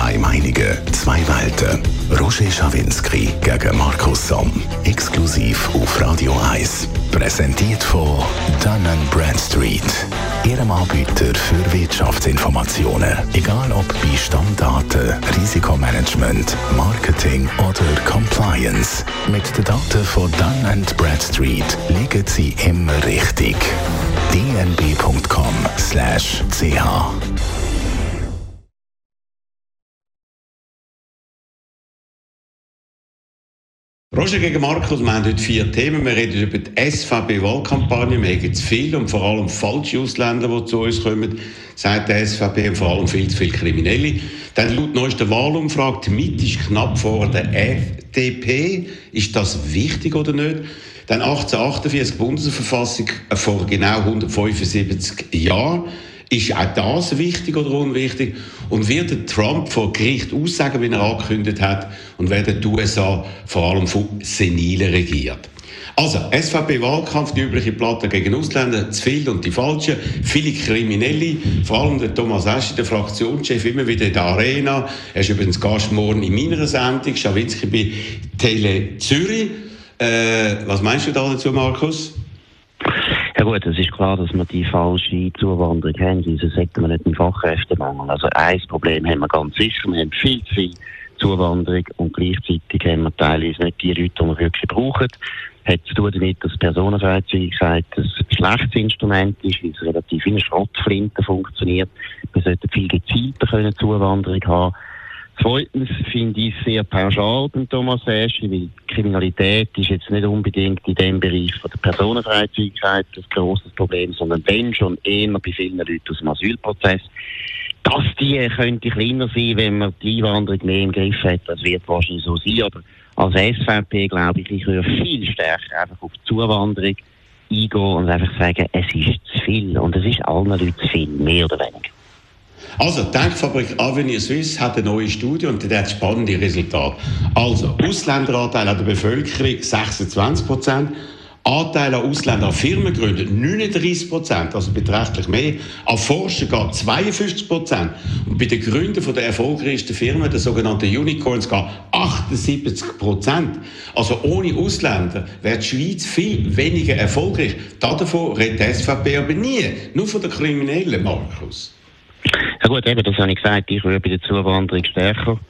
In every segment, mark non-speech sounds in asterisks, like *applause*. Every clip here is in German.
zwei Meinungen, zwei Welten. Roger Schawinski gegen Markus Somm. Exklusiv auf Radio 1. Präsentiert von Dun Bradstreet. Ihrem Anbieter für Wirtschaftsinformationen. Egal ob bei Stammdaten, Risikomanagement, Marketing oder Compliance. Mit den Daten von Dun Bradstreet liegen Sie immer richtig. dnb.com/ch Roger gegen Markus, wir haben heute vier Themen. Wir reden über die SVP-Wahlkampagne. Wir haben zu viele und vor allem falsche Ausländer, die zu uns kommen, sagt die SVP, und vor allem viel zu viele Kriminelle. Dann laut neuester Wahlumfrage, die Mitte ist knapp vor der FDP. Ist das wichtig oder nicht? Dann 1848 Bundesverfassung vor genau 175 Jahren. Ist auch das wichtig oder unwichtig? Und wird der Trump vor Gericht aussagen, wie er angekündigt hat, und werden die USA vor allem von Senilen regiert? Also, SVP-Wahlkampf, die übliche Platte gegen Ausländer, zu viel und die falschen, viele Kriminelle, vor allem der Thomas Eschi, der Fraktionschef, immer wieder in der Arena. Er ist übrigens Gast morgen in meiner Sendung, Schawinski bei Tele Zürich. Äh, was meinst du da dazu, Markus? Ja gut, es ist klar, dass wir die falsche Zuwanderung haben, sonst hätten wir nicht einen Fachkräftemangel. Also ein Problem haben wir ganz sicher, wir haben viel zu viel Zuwanderung und gleichzeitig haben wir teilweise nicht die Leute, die wir wirklich brauchen. Hat zu tun damit, dass Personenfreizügigkeit ein schlechtes Instrument ist, weil es relativ wie eine Schrottflinte funktioniert. Wir sollten viel gezielter Zuwanderung haben Zweitens finde ich es sehr pauschal beim Thomas Eschi, weil Kriminalität ist jetzt nicht unbedingt in dem Bereich von der Personenfreizügigkeit das große Problem, sondern wenn schon eher bei vielen Leuten aus dem Asylprozess. Dass die könnte kleiner sein, wenn man die Einwanderung mehr im Griff hat, das wird wahrscheinlich so sein, aber als SVP glaube ich, ich würde viel stärker einfach auf die Zuwanderung eingehen und einfach sagen, es ist zu viel und es ist allen Leuten zu viel, mehr oder weniger. Also, die Denkfabrik Avenir Suisse hat eine neue Studie und die hat spannende Resultate. Also, Ausländeranteil an der Bevölkerung 26 Prozent. Anteil an Ausländern an Firmengründen 39 Prozent, also beträchtlich mehr. An Forscher geht 52 Prozent. Und bei den Gründern der erfolgreichsten Firmen, den sogenannten Unicorns, geht 78 Prozent. Also ohne Ausländer wäre die Schweiz viel weniger erfolgreich. Davon redet die SVP aber nie. Nur von den Kriminellen, Markus. Gut, eben, das habe ich gesagt, ich würde bei der Zuwanderung stärker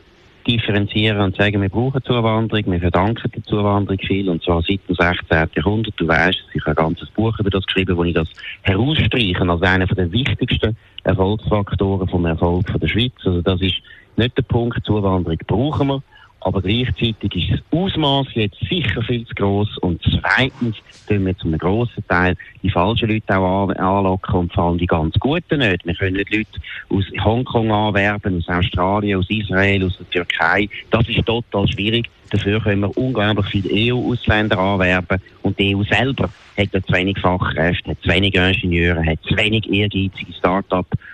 differenzieren und sagen, wir brauchen Zuwanderung, wir verdanken der Zuwanderung viel, und zwar seit dem 16. Jahrhundert. Du weißt, ich habe ein ganzes Buch über das geschrieben, wo ich das herausstreiche als einer der wichtigsten Erfolgsfaktoren vom Erfolg der Schweiz. Also das ist nicht der Punkt, Zuwanderung brauchen wir, aber gleichzeitig ist das Ausmaß jetzt sicher viel zu groß und zweitens tun wir zu einem grossen Teil die falschen Leute auch anlocken und vor allem die ganz Guten nicht. Wir können nicht Leute aus Hongkong anwerben, aus Australien, aus Israel, aus der Türkei. Das ist total schwierig. Dafür können wir unglaublich viele EU-Ausländer anwerben und die EU selber hat zu wenig Fachkräfte, hat zu wenig Ingenieure, hat zu wenig ehrgeizige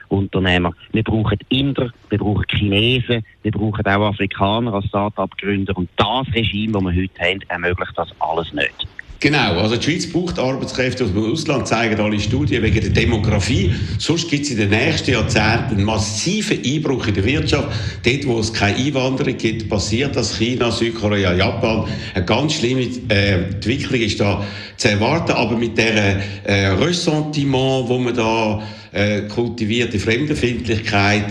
Start-up-Unternehmer. Wir brauchen Inder, wir brauchen Chinesen, wir brauchen auch Afrikaner als Start-up-Gründer und das Regime, das wir heute haben, ermöglicht das alles nicht. Genau, also die Schweiz braucht Arbeitskräfte aus dem Ausland, zeigen alle Studien wegen der Demografie. Sonst gibt es in den nächsten Jahrzehnten einen massiven Einbruch in der Wirtschaft. Dort, wo es keine Einwanderung gibt, passiert das. China, Südkorea, Japan. Eine ganz schlimme äh, Entwicklung ist da zu erwarten, aber mit der äh, Ressentiment, wo man da äh, kultivierte Fremdenfindlichkeit,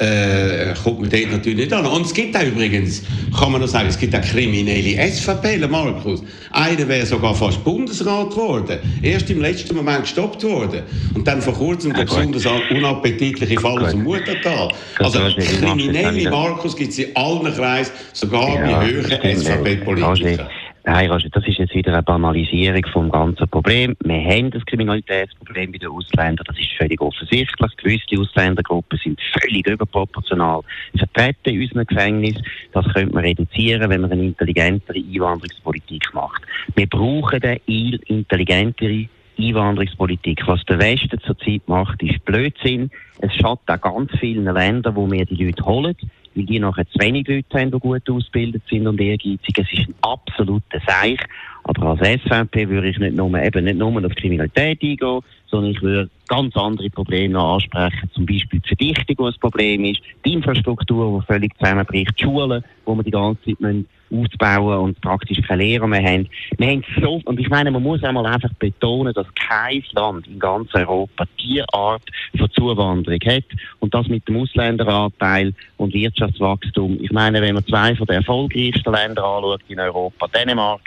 äh, kommt man dort natürlich nicht an. Und es gibt auch übrigens, kann man noch sagen, es gibt auch kriminelle SVP, Markus. Einer wäre sogar fast Bundesrat geworden. Erst im letzten Moment gestoppt worden. Und dann vor kurzem der besonders unappetitliche Fall aus dem Muttertal. Also kriminelle Markus gibt es in allen Kreisen, sogar ja, bei höheren SVP-Politikern. Nein, Roger, das ist jetzt wieder eine Banalisierung vom ganzen Problem. Wir haben das Kriminalitätsproblem bei den Ausländern, das ist völlig offensichtlich. Gewisse Ausländergruppen sind völlig überproportional vertreten in unserem Gefängnis. Das könnte man reduzieren, wenn man eine intelligentere Einwanderungspolitik macht. Wir brauchen eine intelligentere Einwanderungspolitik. Was der Westen zurzeit macht, ist Blödsinn. Es schadet auch ganz vielen Ländern, wo wir die Leute holen, weil die nachher zu wenig Leute haben, die gut ausgebildet sind und ehrgeizig. Es ist ein absoluter Seich. Aber als SVP würde ich nicht nur, eben nicht nur auf Kriminalität eingehen, sondern ich würde ganz andere Probleme noch ansprechen. Zum Beispiel die Verdichtung, was das Problem ist, die Infrastruktur, die völlig zusammenbricht, die Schulen, wo wir die ganze Zeit müssen aufzubauen und praktisch keine Lehrer mehr haben. Wir haben so, und ich meine, man muss einmal einfach betonen, dass kein Land in ganz Europa diese Art von Zuwanderung hat und das mit dem Ausländeranteil und Wirtschaftswachstum. Ich meine, wenn man zwei von den erfolgreichsten Ländern anschaut in Europa, Dänemark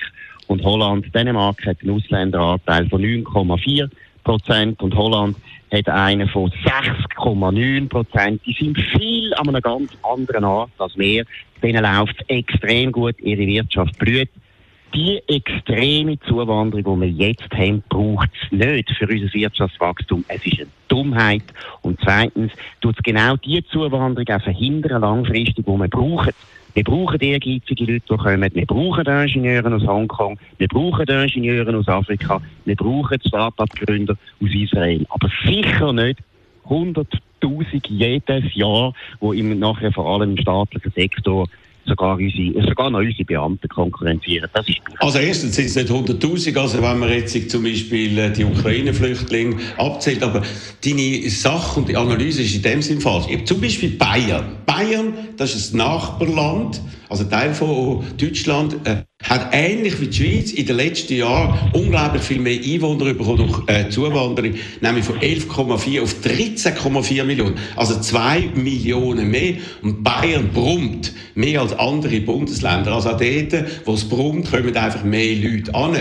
und Holland, Dänemark hat einen Ausländeranteil von 9,4 Prozent und Holland hat einen von 6,9 Prozent. Die sind viel an einer ganz anderen Art als wir. Denen läuft extrem gut, ihre Wirtschaft blüht. Die extreme Zuwanderung, die wir jetzt haben, braucht es nicht für unser Wirtschaftswachstum. Es ist eine Dummheit. Und zweitens tut es genau die Zuwanderung auch verhindern, langfristig, die wir brauchen wir brauchen ehrgeizige Leute, die kommen. Wir brauchen Ingenieure aus Hongkong. Wir brauchen Ingenieure aus Afrika. Wir brauchen Start-up-Gründer aus Israel. Aber sicher nicht 100.000 jedes Jahr, im, nachher vor allem im staatlichen Sektor sogar, unsere, sogar noch unsere Beamten konkurrenzieren. Das ist also erstens sind es nicht 100'000, also wenn man jetzt zum Beispiel äh, die Ukraine-Flüchtlinge abzählt, aber deine Sache und die Analyse ist in dem Sinn falsch. Zum Beispiel Bayern. Bayern, das ist ein Nachbarland, also Teil von Deutschland, äh, hat ähnlich wie die Schweiz in den letzten Jahren unglaublich viel mehr Einwohner bekommen durch äh, Zuwanderung, nämlich von 11,4 auf 13,4 Millionen. Also zwei Millionen mehr. Und Bayern brummt mehr als andere Bundesländer. Also auch dort, wo es brummt, kommen einfach mehr Leute an.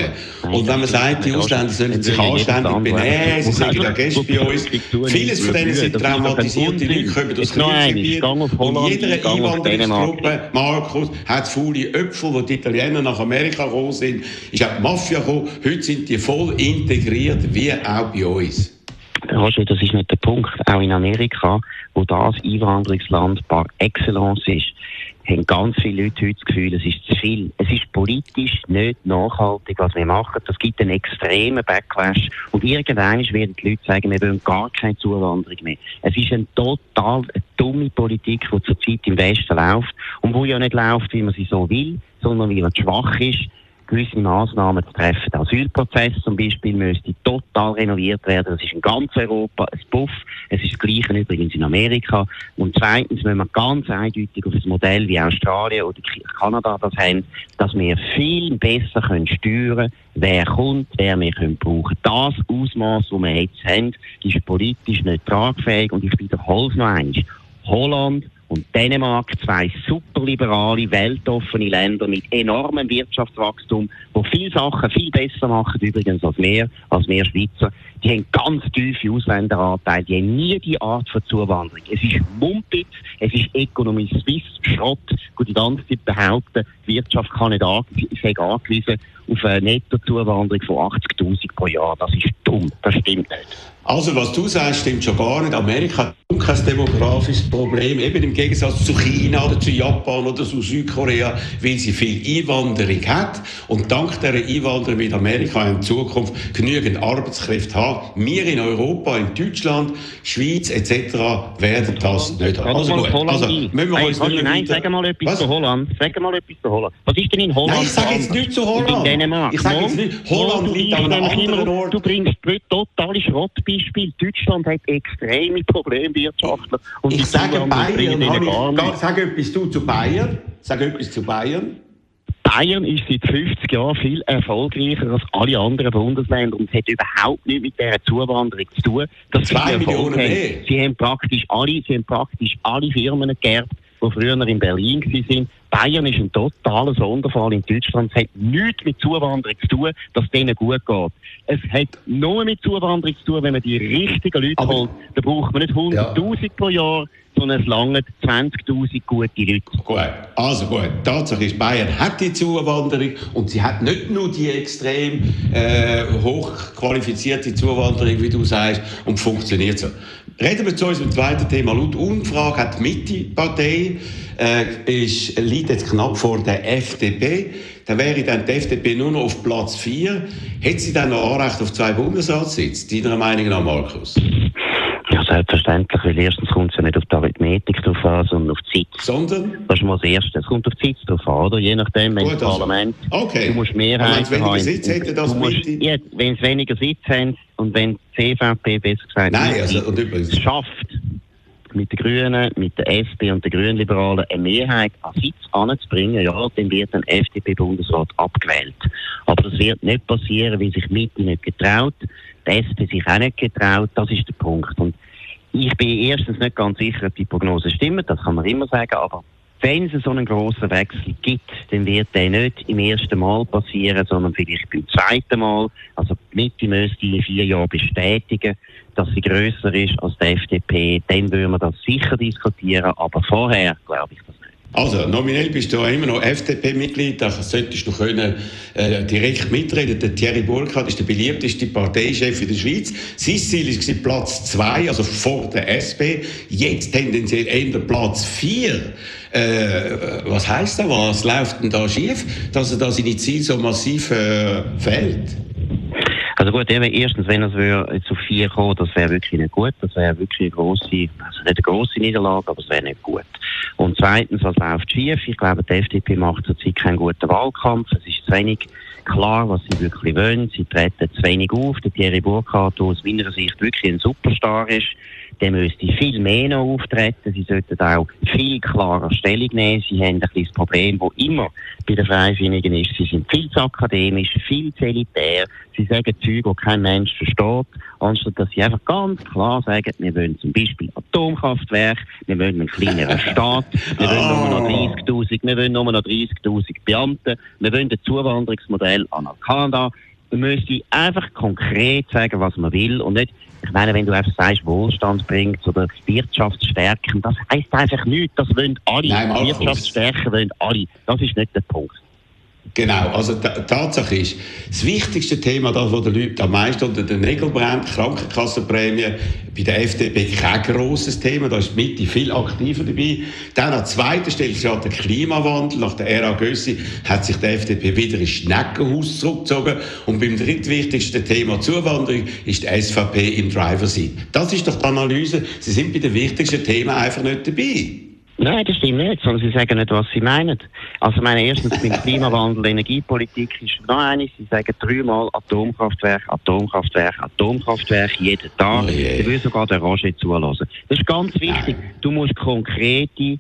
Und wenn man sagt, die Ausländer sollen sich anständig benehmen, sie sagen ja Gäste bei uns, vieles von denen sind traumatisierte Leute, kommen aus Kriegsgebieten. Und jeder Einwanderungsgruppe, Markus, hat faule Äpfel, die die Italiener nach Amerika gekommen sind, ist auch die Mafia gekommen. Heute sind die voll integriert, wie auch bei uns. Roger, das ist nicht der Punkt. Auch in Amerika, wo das Einwanderungsland par excellence ist, haben ganz viele Leute heute das Gefühl, es ist zu viel. Es ist politisch nicht nachhaltig, was wir machen. Das gibt einen extremen Backlash. Und irgendwann werden die Leute sagen, wir wollen gar keine Zuwanderung mehr. Es ist eine total dumme Politik, die zurzeit im Westen läuft. Und wo ja nicht läuft, wie man sie so will, sondern wie man schwach ist gewisse Massnahmen zu treffen. Der Asylprozess zum Beispiel müsste total renoviert werden. Das ist in ganz Europa ein Puff. Es ist das Gleiche übrigens in Amerika. Und zweitens müssen wir ganz eindeutig auf ein Modell wie Australien oder Kanada das haben, dass wir viel besser können steuern wer kommt, wer wir können brauchen. Das Ausmaß, das wir jetzt haben, ist politisch nicht tragfähig. Und ich wiederhole es noch einmal. Holland und Dänemark, zwei superliberale, weltoffene Länder mit enormem Wirtschaftswachstum, die viele Sachen viel besser machen, übrigens als wir, als wir Schweizer. Die haben ganz tiefe Ausländeranteile, die haben nie die Art von Zuwanderung. Es ist Mumpitz, es ist Economy Swiss, Schrott, die die ganze Zeit behaupten, die Wirtschaft kann nicht angewiesen auf eine Nettozuwanderung von 80'000 pro Jahr. Das ist dumm, das stimmt nicht. Also was du sagst, stimmt schon gar nicht. Amerika hat kein demografisches Problem, eben im Gegensatz zu China oder zu Japan oder zu Südkorea, weil sie viel Einwanderung hat. Und dank dieser Einwanderung wird Amerika in Zukunft genügend Arbeitskräfte haben. Wir in Europa, in Deutschland, Schweiz etc. werden das nicht haben. Also gut, also müssen wir uns nicht Nein, sag mal etwas Was? zu Holland. Sag mal etwas zu Holland. Was ist denn in Holland? Nein, ich sage jetzt nichts zu Holland. Dänemark. Ich sage jetzt nicht, Holland liegt an einem anderen Ort. Du bringst totale Schrottbeispiele. Deutschland hat extreme Probleme wirtschaftlich. Und ich sage Bayern, ich, sag etwas du zu Bayern. Sag etwas zu Bayern. Bayern ist seit 50 Jahren viel erfolgreicher als alle anderen Bundesländer und hat überhaupt nichts mit dieser Zuwanderung zu tun. Dass Zwei Millionen mehr. Sie haben praktisch alle, sie haben praktisch alle Firmen geerbt, die früher in Berlin waren. Bayern ist ein totaler Sonderfall in Deutschland. Es hat nichts mit Zuwanderung zu tun, dass es denen gut geht. Es hat nur mit Zuwanderung zu tun, wenn man die richtigen Leute Aber holt. Da braucht man nicht 100.000 ja. pro Jahr, sondern es langen 20.000 gute Leute. Gut, also gut. Tatsache ist, Bayern hat die Zuwanderung und sie hat nicht nur die extrem äh, hochqualifizierte Zuwanderung, wie du sagst, und funktioniert so. Reden wir zu unserem zweiten Thema. Laut Umfrage hat die Mitte-Partei äh, ist, liegt jetzt knapp vor der FDP. Dann wäre dann die FDP nur noch auf Platz 4. Hätte sie dann noch Anrecht auf zwei Bundesratssitze? Deiner Meinung nach, Markus? Selbstverständlich, weil erstens kommt es ja nicht auf die Arithmetik drauf an, sondern auf die Zeit. Sondern? Das ist mal das Erste. Es kommt auf die Zeit drauf an, oder? Je nachdem, wenn Gut, das also- Parlament... Okay. Du musst Mehrheit haben. Wenn es weniger Sitz hätte, das ja, Wenn es weniger Sitz haben und wenn die CVP, besser gesagt, Nein, also, übrigens. schafft, mit den Grünen, mit der SP und den Grünliberalen eine Mehrheit an Sitz anzubringen, ja, dann wird ein FDP-Bundesrat abgewählt. Aber das wird nicht passieren, weil sich Mitte nicht getraut, die SP sich auch nicht getraut, das ist der Punkt. Und ich bin erstens nicht ganz sicher, ob die Prognose stimmt, das kann man immer sagen, aber wenn es so einen grossen Wechsel gibt, dann wird der nicht im ersten Mal passieren, sondern vielleicht beim zweiten Mal. Also die Mitte müsste in vier Jahren bestätigen, dass sie grösser ist als die FDP. Dann würden wir das sicher diskutieren, aber vorher glaube ich das. Also, nominell bist du immer noch FDP-Mitglied, da solltest du können, äh, direkt mitreden. Der Thierry Burkhardt ist der beliebteste Parteichef in der Schweiz. Sein Ziel war Platz 2, also vor der SP. Jetzt tendenziell eher Platz 4. Äh, was heisst das? Was läuft denn da schief, dass er da seine Ziele so massiv äh, fehlt? Also gut, eben erstens, wenn es zu vier kommen, das wäre wirklich nicht gut. Das wäre wirklich eine grosse, also nicht eine grosse Niederlage, aber es wäre nicht gut. Und zweitens, was läuft schief? Ich glaube, die FDP macht zurzeit keinen guten Wahlkampf. Es ist zu wenig klar, was sie wirklich wollen. Sie treten zu wenig auf. Der Thierry Burkhardt, der aus meiner Sicht wirklich ein Superstar ist, der müsste viel mehr noch auftreten. Sie sollten auch viel klarer Stellung nehmen. Sie haben ein bisschen das Problem, das immer bei den Freisinnigen ist. Sie sind viel zu akademisch, viel zu elitär. Sie sagen Zeug, die kein Mensch versteht, anstatt dass sie einfach ganz klar sagen, wir wollen zum Beispiel Atomkraftwerk, wir wollen einen kleineren Staat, wir wollen nur noch 30.000, wir wollen nur noch 30.000 Beamte, wir wollen ein Zuwanderungsmodell an Kanada. Man müsste einfach konkret sagen, was man will und nicht ich meine, wenn du einfach sagst, Wohlstand bringt oder Wirtschaft stärken, das heisst einfach nichts. Das wollen alle. Nein, Wirtschaft stärken wollen alle. Das ist nicht der Punkt. Genau, also Tatsache ist, das wichtigste Thema, das, wo den Leuten am meisten unter den Nägeln brennt, Krankenkassenprämie, bei der FDP kein grosses Thema, da ist die Mitte viel aktiver dabei. Dann an zweiter Stelle steht der Klimawandel. Nach der Ära Gössi hat sich die FDP wieder ins Schneckenhaus zurückgezogen. Und beim drittwichtigsten Thema Zuwanderung ist die SVP im Driver-Seat. Das ist doch die Analyse. Sie sind bei den wichtigsten Themen einfach nicht dabei. Nein, das stimmt nicht, sondern sie sagen nicht, was sie meinen. Also, meine, erstens beim Klimawandel, Energiepolitik ist noch eines, sie sagen dreimal Atomkraftwerk, Atomkraftwerk, Atomkraftwerk, jeden Tag. Oh sie will sogar den Roger zulassen. Das ist ganz wichtig. Du musst konkrete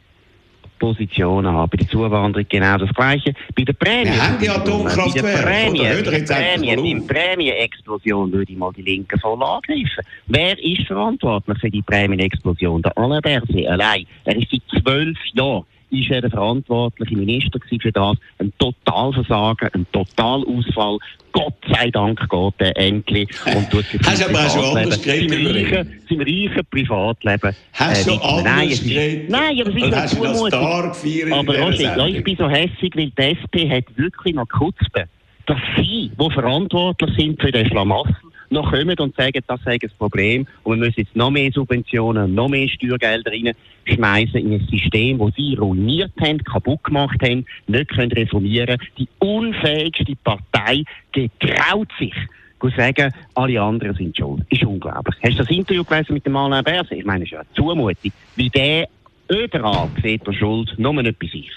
Positionen haben. Bei der Zuwanderung genau das Gleiche. Bei der Prämie. Wir haben die Atomkraftwerke. Bei der Prämie, bei der Prämie, Prämieexplosion würde ich mal die Linken voll angreifen. Wer ist verantwortlich für die Prämienexplosion? Der Alain Berset allein. Er ist seit zwölf Jahren ist er der verantwortliche Minister für das. Ein Totalversagen, ein Totalausfall. Gott sei Dank geht er endlich und tut sich *laughs* Hast aber auch schon anders geredet über ihn? Sein reichen Privatleben. Hast du äh, schon anders geredet? Nein, aber es ist hast du als Star gefeiert Aber Roger, ja, ich bin so hässlich, weil die SP hat wirklich noch Kutzbe, dass sie, die verantwortlich sind für den Schlamassel, noch kommen und sagen, das sei das Problem und wir müssen jetzt noch mehr Subventionen, noch mehr Steuergelder reinschmeißen in ein System, das sie ruiniert haben, kaputt gemacht haben, nicht können reformieren Die unfähigste Partei getraut sich, zu sagen, alle anderen sind schuld. Ist unglaublich. Hast du das Interview gelesen mit dem Alain Berset? Ich meine, es ist ja eine Zumutung. Wie der überall sieht er Schuld, nur nicht bei sich.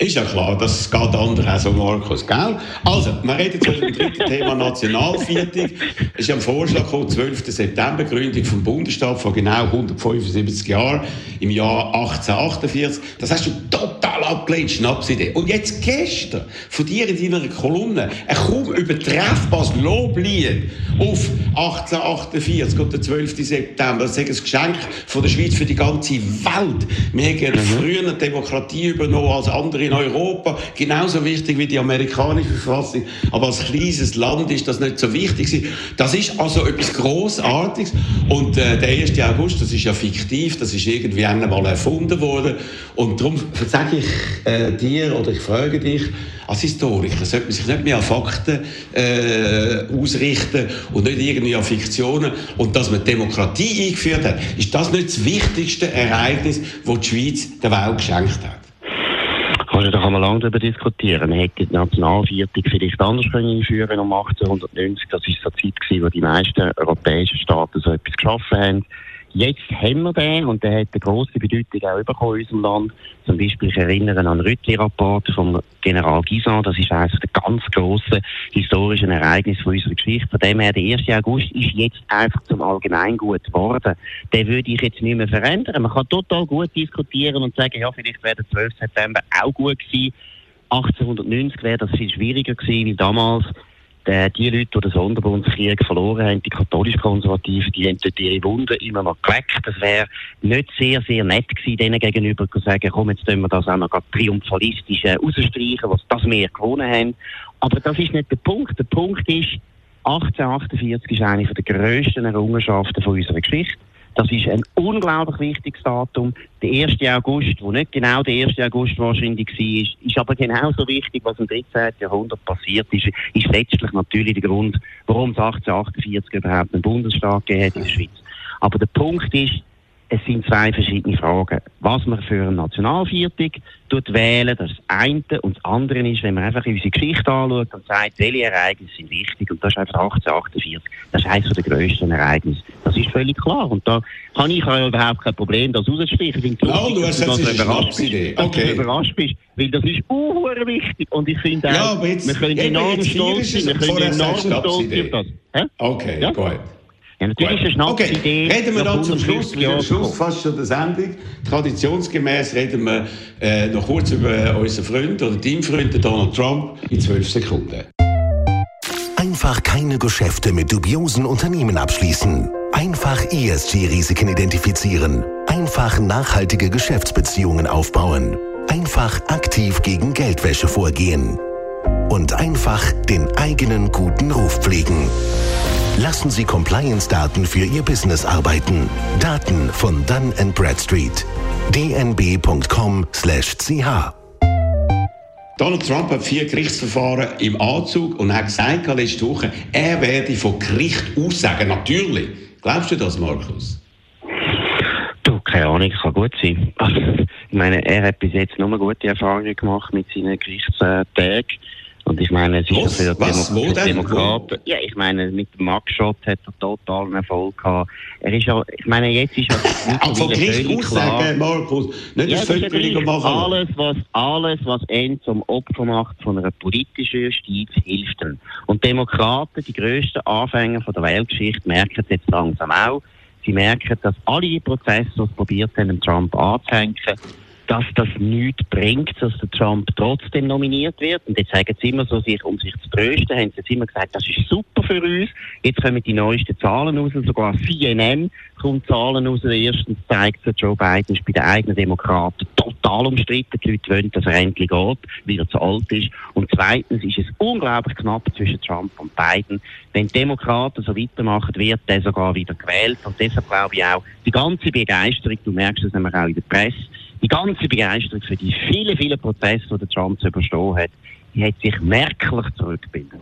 Ist ja klar, das geht anderen auch so, Markus, gell? Also, wir reden jetzt über das dritte Thema Nationalviertel. Es ist ja ein Vorschlag gekommen, 12. September, Gründung vom Bundesstaat vor genau 175 Jahren, im Jahr 1848. Das hast du total abgelehnt, Schnapsidee. Und jetzt gestern, von dir in deiner Kolumne, ein kaum übertreffbares Loblied auf 1848 und den 12. September. Das ist ein Geschenk von der Schweiz für die ganze Welt. Wir haben mhm. früher eine Demokratie übernommen als andere in Europa genauso wichtig wie die amerikanische Verfassung. Aber als kleines Land ist das nicht so wichtig. Das ist also etwas Großartiges. Und äh, der 1. August, das ist ja fiktiv, das ist irgendwie einmal erfunden worden. Und darum sage ich äh, dir oder ich frage dich, als Historiker sollte man sich nicht mehr an Fakten äh, ausrichten und nicht irgendwie an Fiktionen. Und dass man Demokratie eingeführt hat, ist das nicht das wichtigste Ereignis, das die Schweiz der Welt geschenkt hat? Also da kann man lange darüber diskutieren. Man hätte die Nationalviertung vielleicht anders können einführen um 1890. Das war so die Zeit, gewesen, wo die meisten europäischen Staaten so etwas geschaffen haben. Jetzt haben wir den und der hat eine grosse Bedeutung auch bekommen in unserem Land. Zum Beispiel, ich erinnere an den Rüttli-Rapport vom General Gisan. Das ist eines der ganz grossen historischen Ereignisse von unserer Geschichte. Von dem her, der 1. August ist jetzt einfach zum Allgemeingut geworden. Den würde ich jetzt nicht mehr verändern. Man kann total gut diskutieren und sagen, ja, vielleicht wäre der 12. September auch gut gewesen. 1890 wäre das viel schwieriger gewesen, weil damals äh, die Leute, die den Sonderbundskrieg verloren haben, die katholisch-konservativen, die haben dort ihre Wunden immer noch geleckt. Das wäre nicht sehr, sehr nett gewesen, denen gegenüber zu sagen, komm, jetzt tun wir das auch noch triumphalistisch äh, rausstreichen, was das wir gewonnen haben. Aber das ist nicht der Punkt. Der Punkt ist, 1848 ist eine der grössten Errungenschaften unserer Geschichte. Das ist ein unglaublich wichtiges Datum. Der 1. August, wo nicht genau der 1. August wahrscheinlich war, ist aber genauso wichtig, was im 13. Jahrhundert passiert ist, ist letztlich natürlich der Grund, warum es 1848 überhaupt einen Bundesstaat gegeben hat in der Schweiz. Aber der Punkt ist, es sind zwei verschiedene Fragen. Was man für eine Nationalviertig wählen, das eine. Und das andere ist, wenn man einfach unsere Geschichte anschaut und sagt, welche Ereignisse sind wichtig. Und das ist einfach 1848. Das ist eines der grössten Ereignisse. Das ist völlig klar. Und da habe ich auch überhaupt kein Problem, das finde no, du hast jetzt eine Schnapsidee. Okay. überrascht bist. Weil das ist auch wichtig. Und ich finde auch, ja, jetzt, wir können enorm stolz sein. Wir können enorm stolz sein auf das. Okay, ja? gut. Ja, natürlich ist eine okay. Idee. Reden wir noch zum Schluss, zum Schluss fast schon der Sendung. Traditionsgemäß reden wir äh, noch kurz über unseren Freund oder Teamfreund Donald Trump in zwölf Sekunden. Einfach keine Geschäfte mit dubiosen Unternehmen abschließen. Einfach ESG-Risiken identifizieren. Einfach nachhaltige Geschäftsbeziehungen aufbauen. Einfach aktiv gegen Geldwäsche vorgehen. Und einfach den eigenen guten Ruf pflegen. Lassen Sie Compliance-Daten für Ihr Business arbeiten. Daten von Dun Bradstreet. dnb.com/ch Donald Trump hat vier Gerichtsverfahren im Anzug und hat gesagt letzte Woche, er werde von Gericht aussagen. Natürlich. Glaubst du das, Markus? Du, keine Ahnung, kann gut sein. *laughs* ich meine, er hat bis jetzt nur gute Erfahrungen gemacht mit seinen Gerichtstagen. Und ich meine, es ist was, für, was, Demo für Demokraten. Ja, ich meine, mit dem Mugshot hat er totalen Erfolg gehabt. Er ist ja, ich meine, jetzt ist er Aber von Gericht aussagen, Markus, nicht ja, das Völkerung machen. Alles, was, alles, was ihn zum Opfer macht von einer politischen Justiz, hilft ihm. Und Demokraten, die grössten Anfänger von der Weltgeschichte, merken es jetzt langsam auch. Sie merken, dass alle Prozesse, die probiert haben, Trump anzuhängen, dass das nichts bringt, dass der Trump trotzdem nominiert wird. Und jetzt sagen sie immer so, sich, um sich zu trösten, haben sie jetzt immer gesagt, das ist super für uns. Jetzt kommen die neuesten Zahlen raus, sogar CNN kommt Zahlen raus. Erstens zeigt es, Joe Biden ist bei den eigenen Demokraten total umstritten. Die Leute wollen, dass er endlich geht, weil er zu alt ist. Und zweitens ist es unglaublich knapp zwischen Trump und Biden. Wenn Demokraten so weitermachen, wird er sogar wieder gewählt. Und deshalb glaube ich auch, die ganze Begeisterung, du merkst es nämlich auch in der Presse, die ganze Begeisterung für die vielen, vielen Prozesse, die der Trump zu überstehen hat, die hat sich merklich zurückgebildet.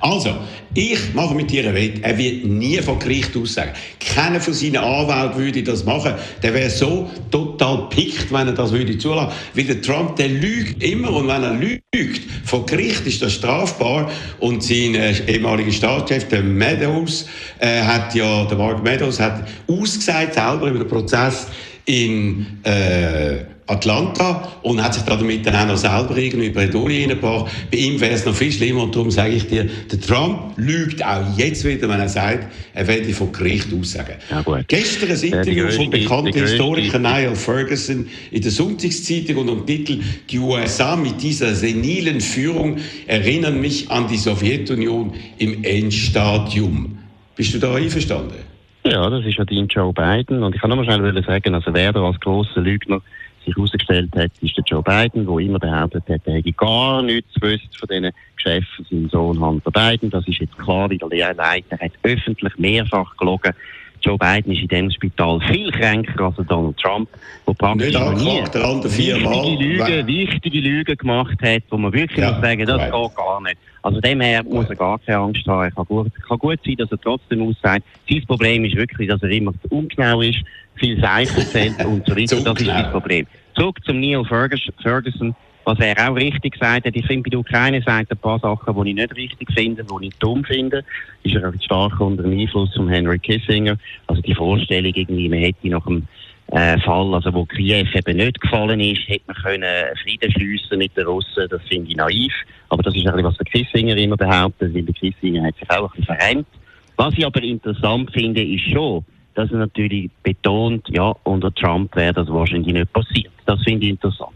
Also, ich mache mit dir Wett, er wird nie von Gericht aussagen. Keiner von seinen Anwälten würde das machen. Der wäre so total pickt, wenn er das würde zulassen. Weil der Trump, der lügt immer und wenn er lügt, vor Gericht ist das strafbar. Und sein äh, ehemaliger Staatschef, der Meadows, äh, hat ja, der Mark Meadows, hat ausgesagt selber über den Prozess, in äh, Atlanta und hat sich damit dann auch noch selber irgendwie in Bredouille reingebracht. Bei ihm wäre es noch viel schlimmer und darum sage ich dir, der Trump lügt auch jetzt wieder, wenn er sagt, er werde von Gericht aussagen. Ja, Gestern ein Interview vom bekannten Historiker Niall Ferguson in der Sonntagszeitung und dem Titel Die USA mit dieser senilen Führung erinnern mich an die Sowjetunion im Endstadium. Bist du da einverstanden? Ja, das ist verdient Joe Biden. Und ich kann nur mal schnell sagen, also wer da als grosser Lügner sich herausgestellt hat, ist der Joe Biden, der immer behauptet hat, er hätte gar nichts gewusst von diesen Geschäften seinem Sohn Hunter Biden. Das ist jetzt klar, weil der Leiter hat öffentlich mehrfach gelogen. Joe Biden ist in diesem Spital viel kränker als Donald Trump, der praktisch noch nie wichtige Lügen, wichtige Lügen gemacht hat, wo man wirklich ja, muss sagen, das right. geht gar nicht. Also dem her muss er gar keine Angst haben. Es kann gut, kann gut sein, dass er trotzdem aussagt. Sein Problem ist wirklich, dass er immer ungenau ist, viel Seichen erzählt und so weiter. das ist sein Problem. Zurück zum Neil Ferguson. Was er auch richtig gesagt hat, ich finde, bei der Ukraine sagt ein paar Sachen, die ich nicht richtig finde, die ich dumm finde. Ist er stark unter dem Einfluss von Henry Kissinger. Also die Vorstellung, irgendwie, man hätte nach dem äh, Fall, also wo Kiew eben nicht gefallen ist, hätte man können Frieden schliessen mit den Russen. Das finde ich naiv. Aber das ist ein bisschen, was der Kissinger immer behauptet, weil der Kissinger hat sich auch ein bisschen verrennt. Was ich aber interessant finde, ist schon, dass er natürlich betont, ja, unter Trump wäre das wahrscheinlich nicht passiert. Das finde ich interessant.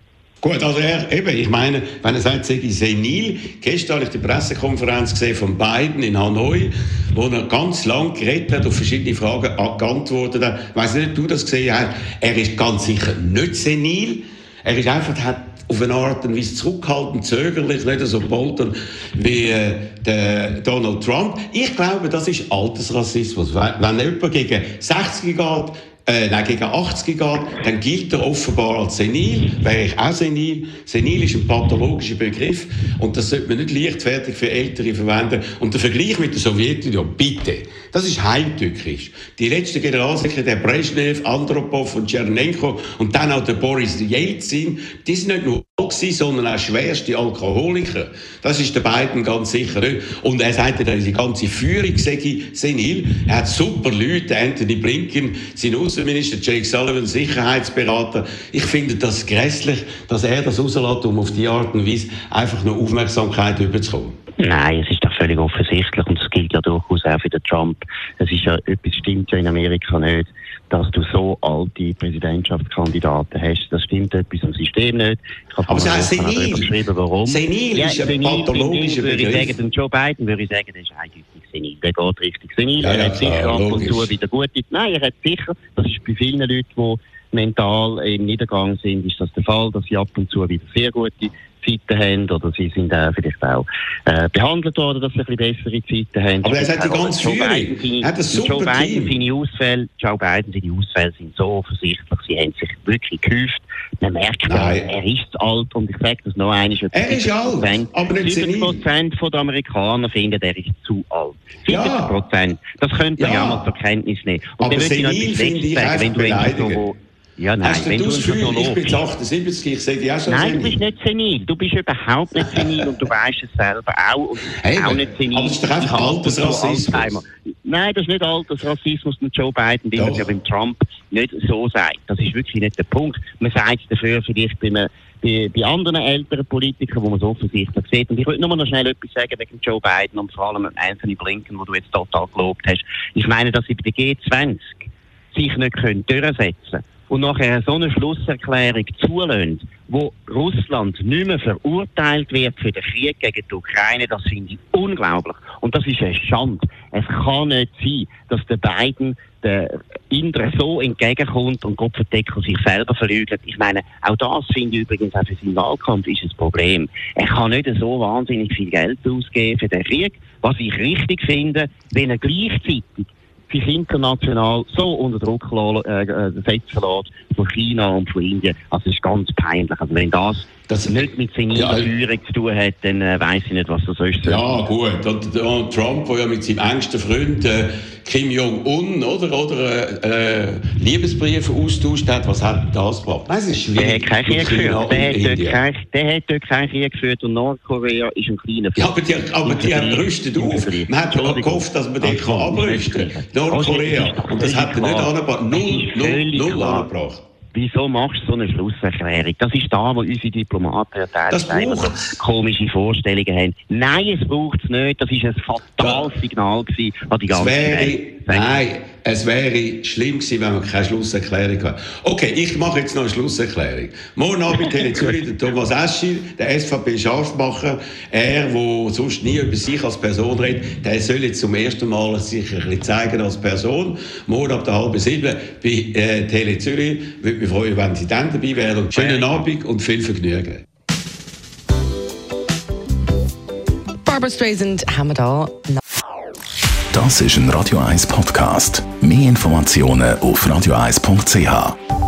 Gut, also er, eben, ich meine, wenn er sagt, sei senil, gestern habe ich die Pressekonferenz gesehen von Biden in Hanoi, wo er ganz lang geredet hat, auf verschiedene Fragen geantwortet hat. Ich weiss nicht, ob du das gesehen hast. Er ist ganz sicher nicht senil. Er ist einfach, hat auf eine Art und Weise zurückhaltend, zögerlich, nicht so poltern wie äh, der Donald Trump. Ich glaube, das ist Altersrassismus. Wenn jemand gegen 60 geht, äh, nein, gegen 80 geht, dann gilt er offenbar als senil, wäre ich auch senil. Senil ist ein pathologischer Begriff und das sollte man nicht leichtfertig für Ältere verwenden. Und der Vergleich mit der Sowjetunion, bitte, das ist heimtückisch. Die letzten Generalsekretär Brezhnev, Andropov und Tschernenko und dann auch der Boris Jelzin, die sind nicht nur sondern auch schwerste Alkoholiker. Das ist der beiden ganz sicher nicht. Und er sagte, dass die ganze Führung sei senil. Er hat super Leute, Anthony Blinken, sein Außenminister, Jake Sullivan, Sicherheitsberater. Ich finde das grässlich, dass er das rauslässt, um auf die Art und Weise einfach nur Aufmerksamkeit überzukommen. Nein, es ist doch völlig offensichtlich und das gilt ja durchaus auch für den Trump. Es ist ja, etwas stimmt ja in Amerika nicht, dass du so alte Präsidentschaftskandidaten hast. Das stimmt etwas im System nicht. Ich habe Aber Sie haben senil. Warum. Senil ja, ist ein pathologischer Begriff. Würde ich sagen, den Joe Biden würde ich sagen, der ist eindeutig senil. Der geht richtig senil. Ja, er hat sicher ab und zu wieder gute. Nein, er hat sicher, das ist bei vielen Leuten, die mental im Niedergang sind, ist das der Fall, dass sie ab und zu wieder sehr gute Zeiten haben oder sie sind auch vielleicht auch äh, behandelt worden, dass sie ein bisschen bessere Zeiten haben. Aber er hat die ganze Führung. Hat ein super Joe Biden, Seine Ausfälle, Joe Biden, seine Ausfälle sind so offensichtlich, sie haben sich wirklich gehäuft. Man merkt, Nein. er ist alt und ich sage das noch einmal. Er ist alt, aber nicht 70 Prozent der Amerikaner finden, er ist zu alt. 70 Prozent. Ja. Das könnte man ja. ja mal zur Kenntnis nehmen. Und aber senil finde ich sagen, wenn du so ja, nein, Hast du das Gefühl, ich bin 78, ich sage ja schon Nein, senil. du bist nicht senil. Du bist überhaupt nicht senil *laughs* und du weißt es selber auch. Und hey, auch nicht senil. Aber das ist doch einfach Altersrassismus. Nein, das ist nicht Altersrassismus mit Joe Biden, wie man es ja beim Trump nicht so sagt. Das ist wirklich nicht der Punkt. Man sagt es dafür vielleicht bei, bei, bei anderen älteren Politikern, wo man es offensichtlich sieht. Und ich würde nur noch schnell etwas sagen wegen Joe Biden und vor allem Anthony Blinken, wo du jetzt total gelobt hast. Ich meine, dass sie bei der G20 sich nicht können durchsetzen können und nachher so eine Schlusserklärung zulässt, wo Russland nicht mehr verurteilt wird für den Krieg gegen die Ukraine, das finde ich unglaublich. Und das ist eine Schande. Es kann nicht sein, dass der Biden der Indre so entgegenkommt und Kopfendeckel sich selber verlügt. Ich meine, auch das finde ich übrigens auch für seinen Wahlkampf ist ein Problem. Er kann nicht so wahnsinnig viel Geld ausgeben für den Krieg, was ich richtig finde, wenn er gleichzeitig sich international so unter Druck äh, äh, setzen lässt von China und von Indien. Also es ist ganz peinlich. Also wenn das, das nicht mit seiner ja, Führung zu tun hat, dann äh, weiß ich nicht, was das ist. Ja gut, und Donald Trump, der ja mit seinem engsten Freund äh, Kim Jong-un oder, oder äh, Liebesbriefe austauscht hat, was hat das gebracht? Nein, es ist schwierig. Der hat keinen Krieg geführt. Der hat, dort kein, der hat dort keinen Krieg geführt und Nordkorea ist ein kleiner Ja, aber die, aber die haben rüstet auf. Man hat gehofft, dass man den abrüsten kann. Nordkorea. Und das hat er nicht angebracht. Null, null, null angebracht. Wieso machst du so eine Schlusserklärung? Das ist da, wo unsere Diplomaten ja teilweise komische Vorstellungen haben. Nein, es braucht es nicht. Das war ein fatales Signal gewesen an die ganze Welt. Nein, es wäre schlimm gewesen, wenn wir keine Schlusserklärung hätten. Okay, ich mache jetzt noch eine Schlusserklärung. Morgen Abend Tele Zürich, der Thomas Eschi, der SVP-Scharfmacher, er, der sonst nie über sich als Person redet, der soll jetzt zum ersten Mal sich ein bisschen zeigen als Person. Morgen ab der halben sieben bei äh, Tele Zürich. Würde mich freuen, wenn Sie dann dabei wären. Schönen Abend und viel Vergnügen. Barbara Streisand haben wir da. Das ist ein Radio 1 Podcast. Mehr Informationen auf radio1.ch.